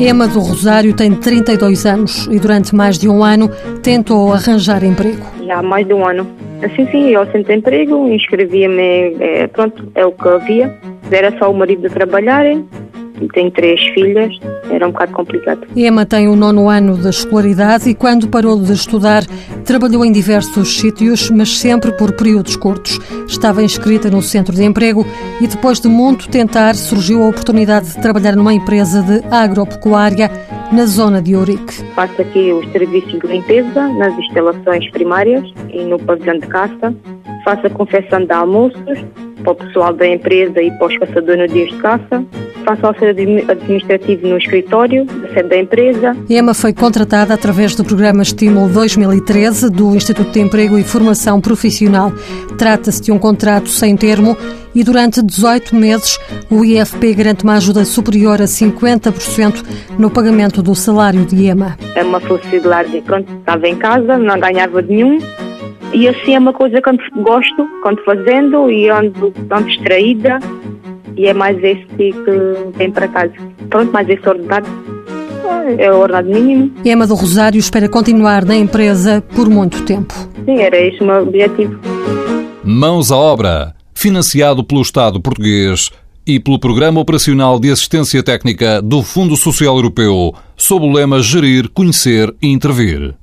Ema do Rosário tem 32 anos e durante mais de um ano tentou arranjar emprego. Já há mais de um ano. Assim sim, eu senti emprego, inscrevia-me, é, pronto, é o que havia. Era só o marido a trabalhar, tenho três filhas, era um bocado complicado. Emma tem o nono ano da escolaridade e quando parou de estudar trabalhou em diversos sítios, mas sempre por períodos curtos. Estava inscrita no centro de emprego e depois de muito tentar surgiu a oportunidade de trabalhar numa empresa de agropecuária na zona de Ourique. Faço aqui os serviços de limpeza nas instalações primárias e no pavilhão de caça. Faço a confecção de almoços para o pessoal da empresa e para os caçadores no dia de caça faço auxílio administrativo no escritório da sede da empresa. Emma foi contratada através do programa Estímulo 2013 do Instituto de Emprego e Formação Profissional. Trata-se de um contrato sem termo e durante 18 meses o IFP garante uma ajuda superior a 50% no pagamento do salário de Emma. É uma felicidade. Pronto, estava em casa, não ganhava nenhum. E assim é uma coisa que eu gosto, quando fazendo e ando tão distraída e é mais esse que vem para casa. Pronto, mais esse ordenado é o ordenado mínimo. Emma do Rosário espera continuar na empresa por muito tempo. Sim, era esse o meu objetivo. Mãos à obra, financiado pelo Estado português e pelo Programa Operacional de Assistência Técnica do Fundo Social Europeu, sob o lema Gerir, Conhecer e Intervir.